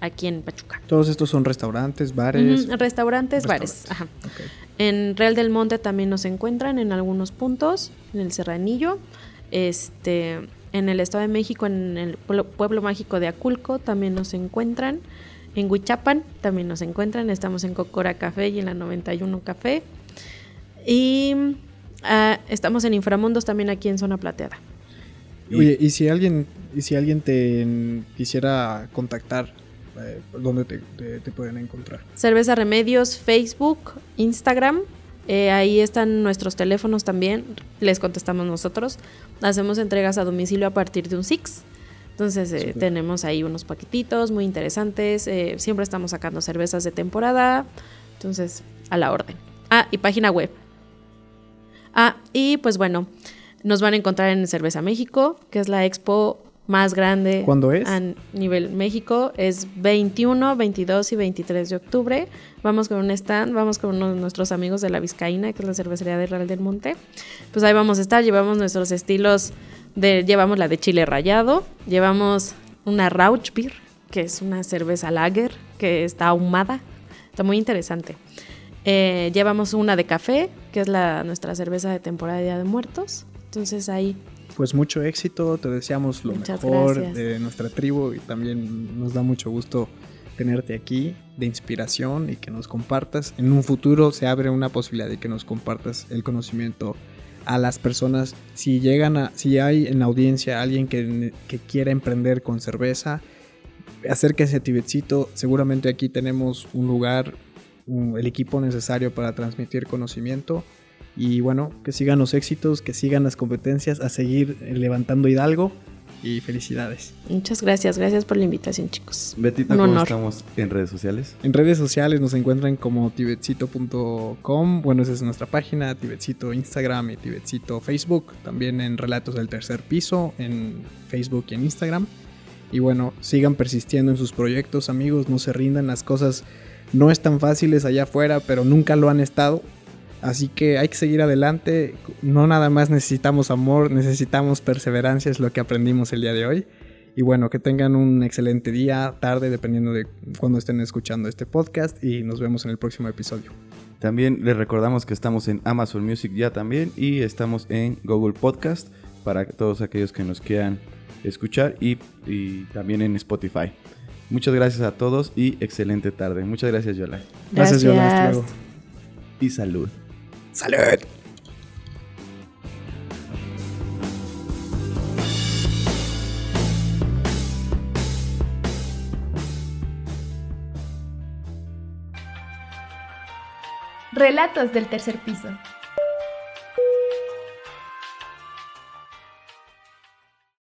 aquí en Pachuca. Todos estos son restaurantes, bares. Restaurantes, bares. Ajá. En Real del Monte también nos encuentran en algunos puntos, en el Serranillo. Este, en el Estado de México, en el pueblo, mágico de Aculco, también nos encuentran. En Huichapan también nos encuentran. Estamos en Cocora Café y en la 91 Café. Y ah, estamos en Inframundos también aquí en Zona Plateada. Oye, y si alguien, y si alguien te quisiera contactar, eh, ¿dónde te, te- te pueden encontrar? Cerveza Remedios, Facebook, Instagram. Eh, ahí están nuestros teléfonos también. Les contestamos nosotros. Hacemos entregas a domicilio a partir de un Six. Entonces eh, tenemos ahí unos paquetitos muy interesantes. eh, siempre estamos sacando cervezas de temporada. Entonces, a la orden. Ah, y página web. Ah, y pues bueno, nos van a encontrar en Cerveza México, que es la expo más grande ¿Cuándo es? a nivel México. Es 21, 22 y 23 de octubre. Vamos con un stand, vamos con uno de nuestros amigos de la Vizcaína, que es la cervecería de Real del Monte. Pues ahí vamos a estar, llevamos nuestros estilos, de, llevamos la de chile rallado, llevamos una Rauch Beer, que es una cerveza lager, que está ahumada. Está muy interesante. Eh, llevamos una de café, que es la, nuestra cerveza de temporada de Día de Muertos. Entonces ahí Pues mucho éxito, te deseamos lo Muchas mejor gracias. de nuestra tribu y también nos da mucho gusto tenerte aquí de inspiración y que nos compartas. En un futuro se abre una posibilidad de que nos compartas el conocimiento a las personas. Si llegan a, si hay en la audiencia alguien que, que quiera emprender con cerveza, acérquense a Tibetcito. Seguramente aquí tenemos un lugar, un- el equipo necesario para transmitir conocimiento. Y bueno, que sigan los éxitos, que sigan las competencias, a seguir eh, levantando Hidalgo y felicidades. Muchas gracias, gracias por la invitación, chicos. Betita, Un ¿cómo honor. estamos en redes sociales? En redes sociales nos encuentran como tibetcito.com, bueno, esa es nuestra página, Tibetcito Instagram y Tibetcito Facebook, también en Relatos del Tercer Piso, en Facebook y en Instagram. Y bueno, sigan persistiendo en sus proyectos, amigos, no se rindan, las cosas no están fáciles allá afuera, pero nunca lo han estado. Así que hay que seguir adelante, no nada más necesitamos amor, necesitamos perseverancia, es lo que aprendimos el día de hoy. Y bueno, que tengan un excelente día, tarde, dependiendo de cuando estén escuchando este podcast. Y nos vemos en el próximo episodio. También les recordamos que estamos en Amazon Music ya también y estamos en Google Podcast para todos aquellos que nos quieran escuchar y, y también en Spotify. Muchas gracias a todos y excelente tarde. Muchas gracias, Yola. Gracias, Yola. Hasta luego. Y salud. ¡Salud! Relatos del tercer piso.